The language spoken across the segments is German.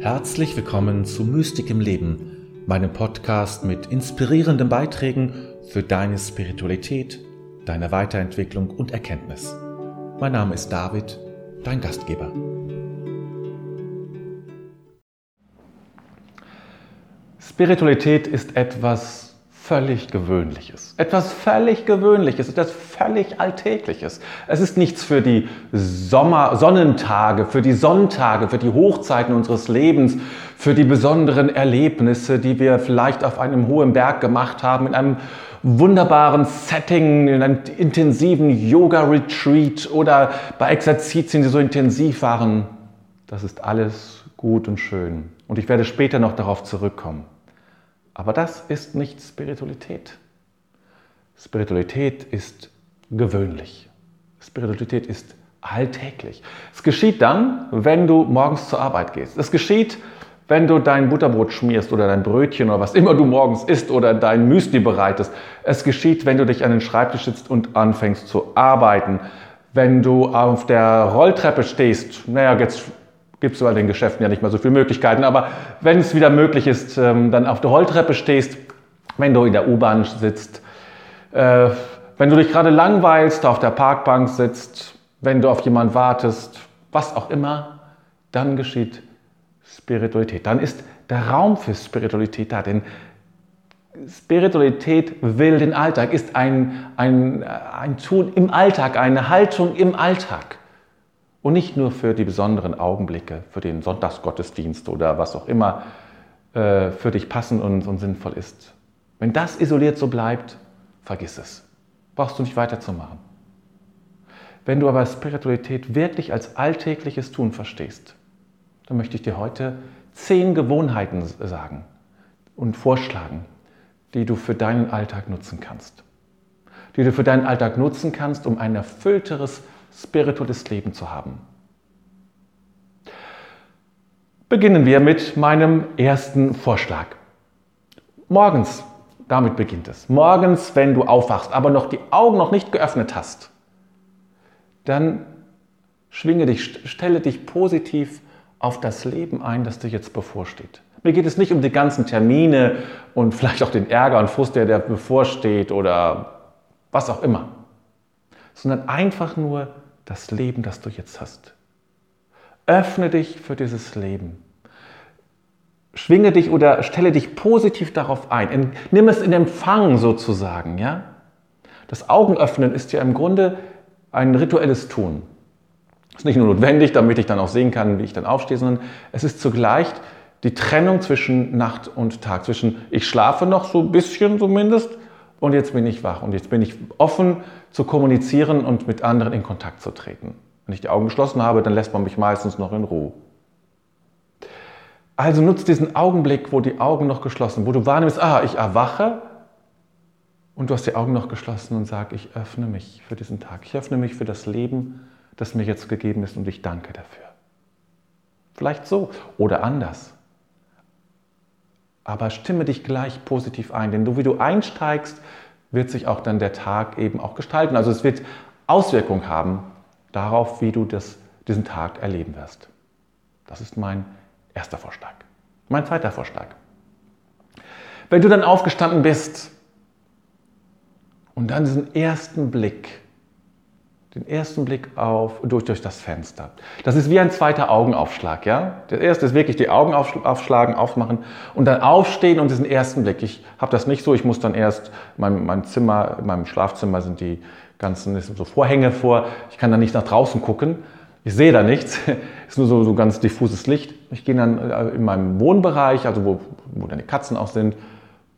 Herzlich willkommen zu Mystik im Leben, meinem Podcast mit inspirierenden Beiträgen für deine Spiritualität, deine Weiterentwicklung und Erkenntnis. Mein Name ist David, dein Gastgeber. Spiritualität ist etwas völlig Gewöhnliches. Etwas völlig Gewöhnliches, etwas völlig Alltägliches. Es ist nichts für die Sommer Sonnentage, für die Sonntage, für die Hochzeiten unseres Lebens, für die besonderen Erlebnisse, die wir vielleicht auf einem hohen Berg gemacht haben, in einem wunderbaren Setting, in einem intensiven Yoga-Retreat oder bei Exerzitien, die so intensiv waren. Das ist alles gut und schön. Und ich werde später noch darauf zurückkommen. Aber das ist nicht Spiritualität. Spiritualität ist gewöhnlich. Spiritualität ist alltäglich. Es geschieht dann, wenn du morgens zur Arbeit gehst. Es geschieht, wenn du dein Butterbrot schmierst oder dein Brötchen oder was immer du morgens isst oder dein Müsli bereitest. Es geschieht, wenn du dich an den Schreibtisch sitzt und anfängst zu arbeiten. Wenn du auf der Rolltreppe stehst, naja, jetzt gibt es bei den Geschäften ja nicht mehr so viele Möglichkeiten. Aber wenn es wieder möglich ist, ähm, dann auf der Rolltreppe stehst, wenn du in der U-Bahn sitzt, äh, wenn du dich gerade langweilst, auf der Parkbank sitzt, wenn du auf jemanden wartest, was auch immer, dann geschieht Spiritualität. Dann ist der Raum für Spiritualität da. Denn Spiritualität will den Alltag, ist ein, ein, ein Tun im Alltag, eine Haltung im Alltag. Und nicht nur für die besonderen Augenblicke, für den Sonntagsgottesdienst oder was auch immer äh, für dich passend und, und sinnvoll ist. Wenn das isoliert so bleibt, vergiss es. Brauchst du nicht weiterzumachen. Wenn du aber Spiritualität wirklich als alltägliches Tun verstehst, dann möchte ich dir heute zehn Gewohnheiten sagen und vorschlagen, die du für deinen Alltag nutzen kannst. Die du für deinen Alltag nutzen kannst, um ein erfüllteres spirituelles Leben zu haben. Beginnen wir mit meinem ersten Vorschlag. Morgens, damit beginnt es. Morgens, wenn du aufwachst, aber noch die Augen noch nicht geöffnet hast, dann schwinge dich, stelle dich positiv auf das Leben ein, das dir jetzt bevorsteht. Mir geht es nicht um die ganzen Termine und vielleicht auch den Ärger und Frust, der, der bevorsteht oder was auch immer, sondern einfach nur das Leben, das du jetzt hast. Öffne dich für dieses Leben. Schwinge dich oder stelle dich positiv darauf ein. Nimm es in Empfang sozusagen. Ja? Das Augenöffnen ist ja im Grunde ein rituelles Tun. Es ist nicht nur notwendig, damit ich dann auch sehen kann, wie ich dann aufstehe, sondern es ist zugleich die Trennung zwischen Nacht und Tag, zwischen ich schlafe noch so ein bisschen zumindest und jetzt bin ich wach und jetzt bin ich offen zu kommunizieren und mit anderen in Kontakt zu treten. Wenn ich die Augen geschlossen habe, dann lässt man mich meistens noch in Ruhe. Also nutzt diesen Augenblick, wo die Augen noch geschlossen, wo du wahrnimmst, ah, ich erwache und du hast die Augen noch geschlossen und sag, ich öffne mich für diesen Tag. Ich öffne mich für das Leben, das mir jetzt gegeben ist und ich danke dafür. Vielleicht so oder anders aber stimme dich gleich positiv ein, denn du, wie du einsteigst, wird sich auch dann der Tag eben auch gestalten. Also es wird Auswirkungen haben darauf, wie du das, diesen Tag erleben wirst. Das ist mein erster Vorschlag. Mein zweiter Vorschlag. Wenn du dann aufgestanden bist und dann diesen ersten Blick den ersten Blick auf, durch, durch das Fenster. Das ist wie ein zweiter Augenaufschlag. Ja? Der erste ist wirklich die Augen aufschlagen, aufmachen und dann aufstehen und diesen ersten Blick. Ich habe das nicht so, ich muss dann erst, mein, mein Zimmer, in meinem Schlafzimmer sind die ganzen sind so Vorhänge vor, ich kann dann nicht nach draußen gucken. Ich sehe da nichts, es ist nur so, so ganz diffuses Licht. Ich gehe dann äh, in meinem Wohnbereich, also wo, wo dann die Katzen auch sind,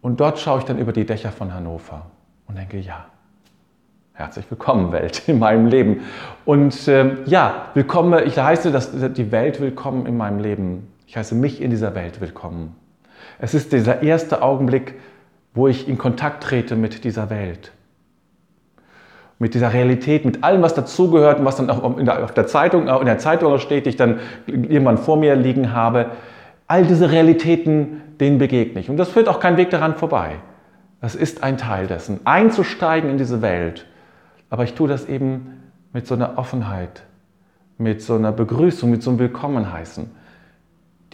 und dort schaue ich dann über die Dächer von Hannover und denke, ja, Herzlich willkommen, Welt, in meinem Leben. Und äh, ja, willkommen, ich heiße dass die Welt willkommen in meinem Leben. Ich heiße mich in dieser Welt willkommen. Es ist dieser erste Augenblick, wo ich in Kontakt trete mit dieser Welt. Mit dieser Realität, mit allem, was dazugehört und was dann auch in der, auf der Zeitung, in der Zeitung steht, die ich dann irgendwann vor mir liegen habe. All diese Realitäten, denen begegne ich. Und das führt auch kein Weg daran vorbei. Das ist ein Teil dessen. Einzusteigen in diese Welt aber ich tue das eben mit so einer Offenheit, mit so einer Begrüßung, mit so einem Willkommenheißen.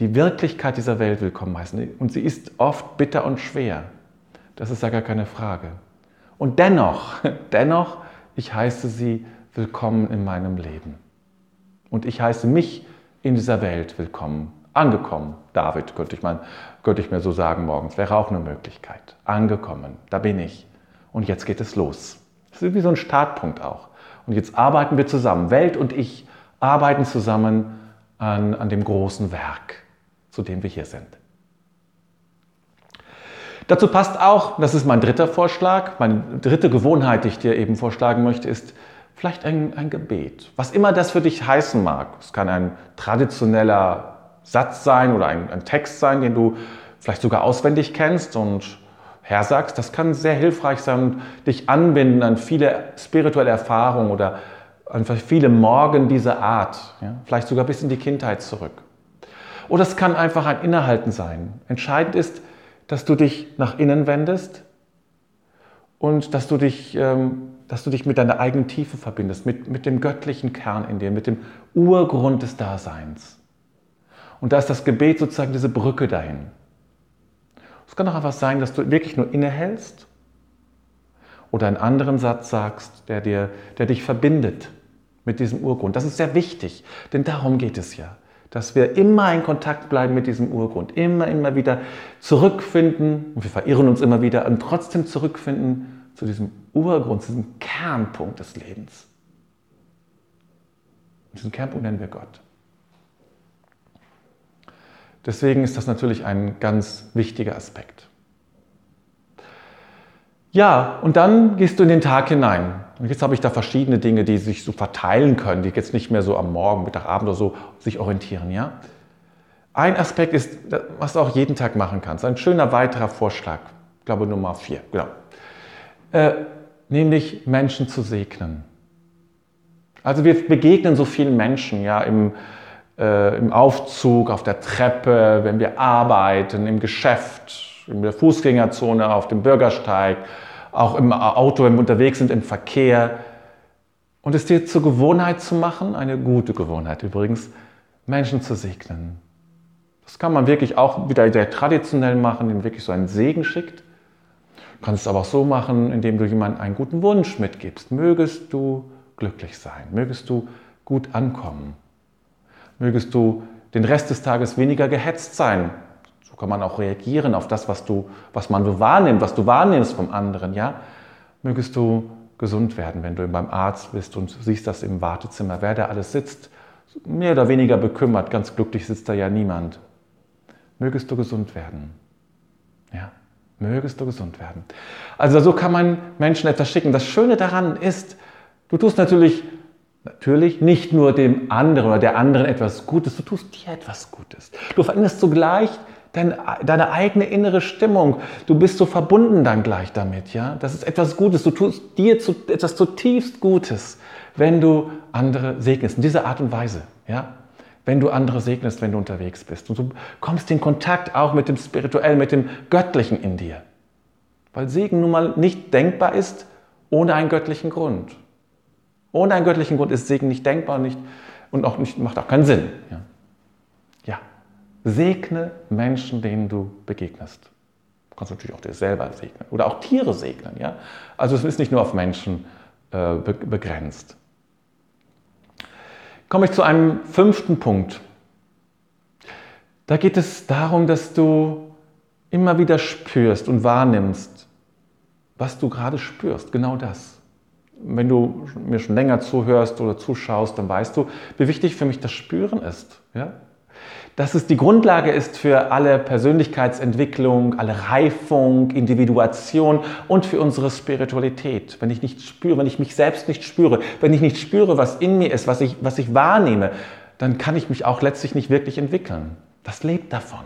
die Wirklichkeit dieser Welt willkommen heißen. Und sie ist oft bitter und schwer. Das ist ja gar keine Frage. Und dennoch, dennoch, ich heiße sie willkommen in meinem Leben. Und ich heiße mich in dieser Welt willkommen. Angekommen, David, könnte ich, mal, könnte ich mir so sagen morgens, wäre auch eine Möglichkeit. Angekommen, da bin ich. Und jetzt geht es los. Das ist wie so ein Startpunkt auch. Und jetzt arbeiten wir zusammen. Welt und ich arbeiten zusammen an, an dem großen Werk, zu dem wir hier sind. Dazu passt auch, das ist mein dritter Vorschlag, meine dritte Gewohnheit, die ich dir eben vorschlagen möchte, ist vielleicht ein, ein Gebet. Was immer das für dich heißen mag. Es kann ein traditioneller Satz sein oder ein, ein Text sein, den du vielleicht sogar auswendig kennst und hersagst. Das kann sehr hilfreich sein und dich anbinden an viele spirituelle Erfahrungen oder an viele Morgen dieser Art. Ja? Vielleicht sogar bis in die Kindheit zurück. Oder es kann einfach ein Innehalten sein. Entscheidend ist, dass du dich nach innen wendest und dass du dich, ähm, dass du dich mit deiner eigenen Tiefe verbindest, mit, mit dem göttlichen Kern in dir, mit dem Urgrund des Daseins. Und da ist das Gebet sozusagen diese Brücke dahin. Es kann auch einfach sein, dass du wirklich nur innehältst oder einen anderen Satz sagst, der, dir, der dich verbindet mit diesem Urgrund. Das ist sehr wichtig, denn darum geht es ja dass wir immer in Kontakt bleiben mit diesem Urgrund, immer, immer wieder zurückfinden, und wir verirren uns immer wieder, und trotzdem zurückfinden zu diesem Urgrund, zu diesem Kernpunkt des Lebens. Und diesen Kernpunkt nennen wir Gott. Deswegen ist das natürlich ein ganz wichtiger Aspekt. Ja, und dann gehst du in den Tag hinein. Und jetzt habe ich da verschiedene Dinge, die sich so verteilen können, die jetzt nicht mehr so am Morgen, Mittag, Abend oder so sich orientieren. Ja? Ein Aspekt ist, was du auch jeden Tag machen kannst. Ein schöner weiterer Vorschlag, ich glaube Nummer vier, genau. Äh, nämlich Menschen zu segnen. Also wir begegnen so vielen Menschen ja, im, äh, im Aufzug, auf der Treppe, wenn wir arbeiten, im Geschäft, in der Fußgängerzone, auf dem Bürgersteig, auch im Auto, wenn wir unterwegs sind, im Verkehr. Und es dir zur Gewohnheit zu machen, eine gute Gewohnheit übrigens, Menschen zu segnen. Das kann man wirklich auch wieder sehr traditionell machen, indem wirklich so einen Segen schickt. Du kannst es aber auch so machen, indem du jemandem einen guten Wunsch mitgibst. Mögest du glücklich sein, mögest du gut ankommen, mögest du den Rest des Tages weniger gehetzt sein, kann man auch reagieren auf das, was, du, was man so wahrnimmt, was du wahrnimmst vom anderen. Ja? Mögest du gesund werden, wenn du beim Arzt bist und siehst das im Wartezimmer, wer da alles sitzt, mehr oder weniger bekümmert, ganz glücklich sitzt da ja niemand. Mögest du gesund werden. Ja, mögest du gesund werden. Also so kann man Menschen etwas schicken. Das Schöne daran ist, du tust natürlich, natürlich nicht nur dem anderen oder der anderen etwas Gutes, du tust dir etwas Gutes. Du veränderst zugleich dein, deine eigene innere Stimmung. Du bist so verbunden dann gleich damit. Ja? Das ist etwas Gutes. Du tust dir zu, etwas zutiefst Gutes, wenn du andere segnest. In dieser Art und Weise. Ja? Wenn du andere segnest, wenn du unterwegs bist. Und du kommst in Kontakt auch mit dem Spirituellen, mit dem Göttlichen in dir. Weil Segen nun mal nicht denkbar ist ohne einen göttlichen Grund. Ohne einen göttlichen Grund ist Segen nicht denkbar nicht, und auch nicht, macht auch keinen Sinn. Ja? Segne Menschen, denen du begegnest. Du kannst natürlich auch dir selber segnen oder auch Tiere segnen. Ja? Also es ist nicht nur auf Menschen äh, begrenzt. Komme ich zu einem fünften Punkt. Da geht es darum, dass du immer wieder spürst und wahrnimmst, was du gerade spürst. Genau das. Wenn du mir schon länger zuhörst oder zuschaust, dann weißt du, wie wichtig für mich das Spüren ist. Ja? dass es die Grundlage ist für alle Persönlichkeitsentwicklung, alle Reifung, Individuation und für unsere Spiritualität. Wenn ich nicht spüre, wenn ich mich selbst nicht spüre, wenn ich nicht spüre, was in mir ist, was ich, was ich wahrnehme, dann kann ich mich auch letztlich nicht wirklich entwickeln. Das lebt davon.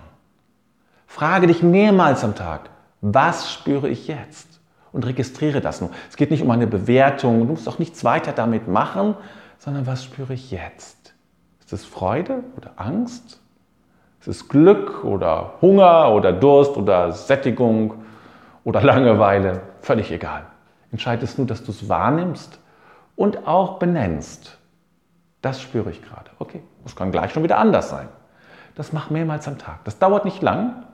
Frage dich mehrmals am Tag, was spüre ich jetzt? Und registriere das nur. Es geht nicht um eine Bewertung, du musst auch nichts weiter damit machen, sondern was spüre ich jetzt? Ist es Freude oder Angst? Es ist Glück oder Hunger oder Durst oder Sättigung oder Langeweile, völlig egal. Entscheidend ist nur, dass du es wahrnimmst und auch benennst. Das spüre ich gerade. Okay, das kann gleich schon wieder anders sein. Das mach mehrmals am Tag. Das dauert nicht lang,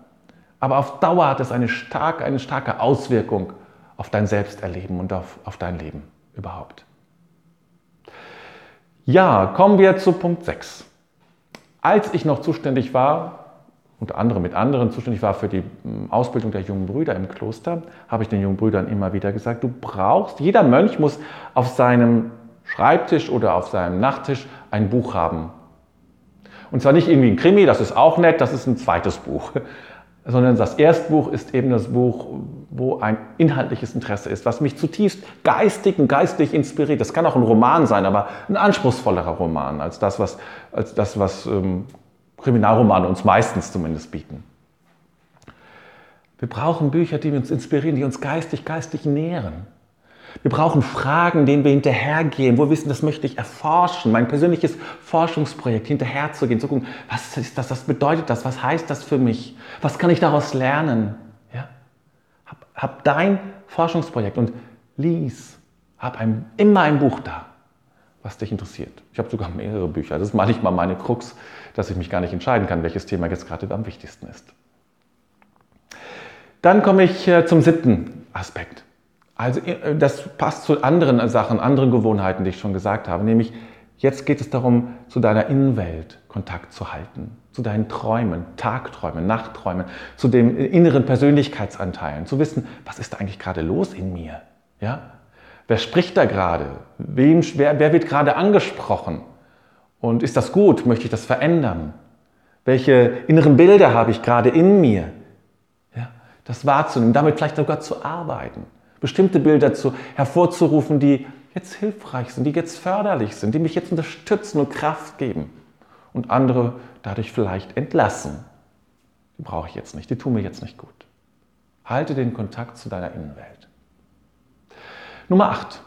aber auf Dauer hat es eine starke, eine starke Auswirkung auf dein Selbsterleben und auf, auf dein Leben überhaupt. Ja, kommen wir zu Punkt 6. Als ich noch zuständig war, unter anderem mit anderen zuständig war für die hm, Ausbildung der jungen Brüder im Kloster, habe ich den jungen Brüdern immer wieder gesagt, du brauchst, jeder Mönch muss auf seinem Schreibtisch oder auf seinem Nachttisch ein Buch haben. Und zwar nicht irgendwie ein Krimi, das ist auch nett, das ist ein zweites Buch, sondern das Erstbuch ist eben das Buch, wo ein inhaltliches Interesse ist, was mich zutiefst geistig und geistig inspiriert. Das kann auch ein Roman sein, aber ein anspruchsvollerer Roman als das, was, als das, was ähm, Kriminalromane uns meistens zumindest bieten. Wir brauchen Bücher, die uns inspirieren, die uns geistig, geistig nähren. Wir brauchen Fragen, denen wir hinterhergehen, wo wir wissen, das möchte ich erforschen, mein persönliches Forschungsprojekt hinterherzugehen, zu gucken, was ist das, was bedeutet das, was heißt das für mich, was kann ich daraus lernen. Ja? Hab, hab dein Forschungsprojekt und lies, hab ein, immer ein Buch da, was dich interessiert. Ich habe sogar mehrere Bücher, das ist manchmal meine Krux, dass ich mich gar nicht entscheiden kann, welches Thema jetzt gerade am wichtigsten ist. Dann komme ich äh, zum siebten Aspekt. Also äh, das passt zu anderen Sachen, anderen Gewohnheiten, die ich schon gesagt habe, nämlich jetzt geht es darum, zu deiner Innenwelt Kontakt zu halten, zu deinen Träumen, Tagträumen, Nachtträumen, zu den inneren Persönlichkeitsanteilen, zu wissen, was ist eigentlich gerade los in mir? Ja? Wer spricht da gerade? Wem, wer, wer wird gerade angesprochen? Und ist das gut? Möchte ich das verändern? Welche inneren Bilder habe ich gerade in mir? Ja? Das wahrzunehmen, damit vielleicht sogar zu arbeiten bestimmte Bilder zu, hervorzurufen, die jetzt hilfreich sind, die jetzt förderlich sind, die mich jetzt unterstützen und Kraft geben und andere dadurch vielleicht entlassen. Die brauche ich jetzt nicht, die tun mir jetzt nicht gut. Halte den Kontakt zu deiner Innenwelt. Nummer 8.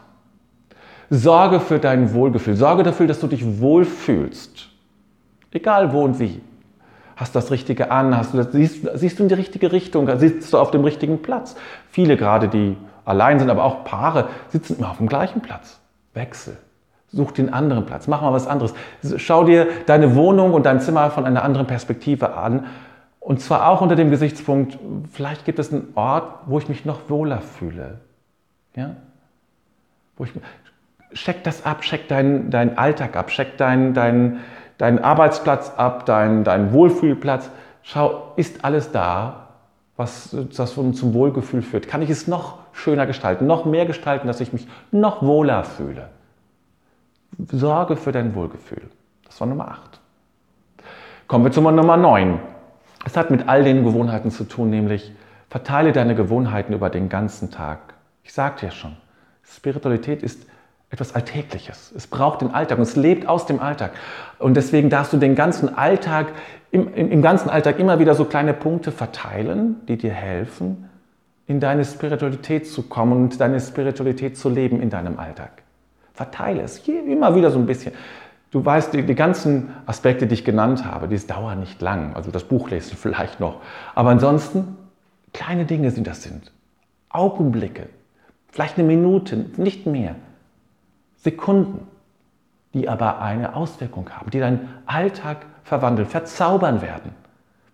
Sorge für dein Wohlgefühl. Sorge dafür, dass du dich wohlfühlst. Egal wo und wie. Hast du das Richtige an? Hast du das, siehst, siehst du in die richtige Richtung? Sitzt du auf dem richtigen Platz? Viele gerade, die allein sind, aber auch Paare, sitzen immer auf dem gleichen Platz. Wechsel. Such den anderen Platz. Mach mal was anderes. Schau dir deine Wohnung und dein Zimmer von einer anderen Perspektive an. Und zwar auch unter dem Gesichtspunkt, vielleicht gibt es einen Ort, wo ich mich noch wohler fühle. Ja? Wo ich, check das ab, check deinen dein Alltag ab, check deinen dein, dein Arbeitsplatz ab, deinen dein Wohlfühlplatz. Schau, ist alles da, was das zum Wohlgefühl führt? Kann ich es noch schöner gestalten, noch mehr gestalten, dass ich mich noch wohler fühle? Sorge für dein Wohlgefühl. Das war Nummer 8. Kommen wir zu Nummer 9. Es hat mit all den Gewohnheiten zu tun, nämlich verteile deine Gewohnheiten über den ganzen Tag. Ich sagte ja schon, Spiritualität ist etwas Alltägliches. Es braucht den Alltag und es lebt aus dem Alltag. Und deswegen darfst du den ganzen Alltag, im, im, ganzen Alltag immer wieder so kleine Punkte verteilen, die dir helfen, in deine Spiritualität zu kommen und deine Spiritualität zu leben in deinem Alltag. Verteile es immer wieder so ein bisschen. Du weißt, die, die ganzen Aspekte, die ich genannt habe, die dauern nicht lang. Also das Buch lesen vielleicht noch. Aber ansonsten, kleine Dinge sind das sind. Augenblicke, vielleicht eine Minute, nicht mehr. Sekunden, die aber eine Auswirkung haben, die deinen Alltag verwandeln, verzaubern werden.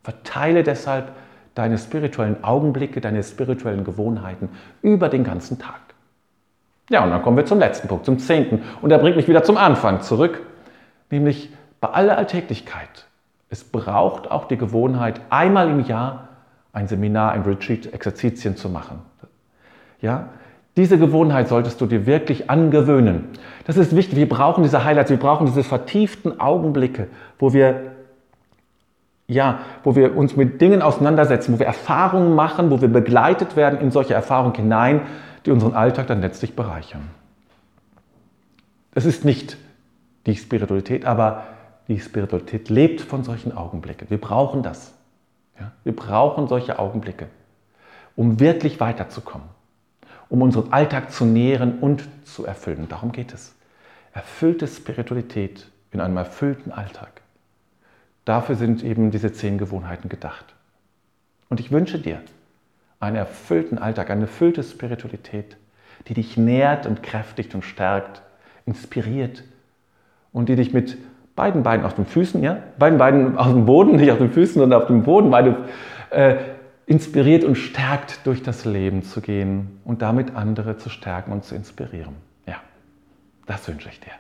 Verteile deshalb deine spirituellen Augenblicke, deine spirituellen Gewohnheiten über den ganzen Tag. Ja, und dann kommen wir zum letzten Punkt, zum zehnten. Und er bringt mich wieder zum Anfang zurück, nämlich bei aller Alltäglichkeit. Es braucht auch die Gewohnheit, einmal im Jahr ein Seminar, ein Retreat, Exerzitien zu machen. Ja, diese Gewohnheit solltest du dir wirklich angewöhnen. Das ist wichtig. Wir brauchen diese Highlights, wir brauchen diese vertieften Augenblicke, wo wir ja, wo wir uns mit Dingen auseinandersetzen, wo wir Erfahrungen machen, wo wir begleitet werden in solche Erfahrungen hinein, die unseren Alltag dann letztlich bereichern. Das ist nicht die Spiritualität, aber die Spiritualität lebt von solchen Augenblicken. Wir brauchen das. Ja? Wir brauchen solche Augenblicke, um wirklich weiterzukommen um unseren Alltag zu nähren und zu erfüllen. Darum geht es. Erfüllte Spiritualität in einem erfüllten Alltag. Dafür sind eben diese zehn Gewohnheiten gedacht. Und ich wünsche dir einen erfüllten Alltag, eine erfüllte Spiritualität, die dich nährt und kräftigt und stärkt, inspiriert und die dich mit beiden Beinen auf den Füßen, ja, beiden Beinen auf dem Boden, nicht auf den Füßen, sondern auf dem Boden, beide äh, inspiriert und stärkt durch das Leben zu gehen und damit andere zu stärken und zu inspirieren. Ja, das wünsche ich dir.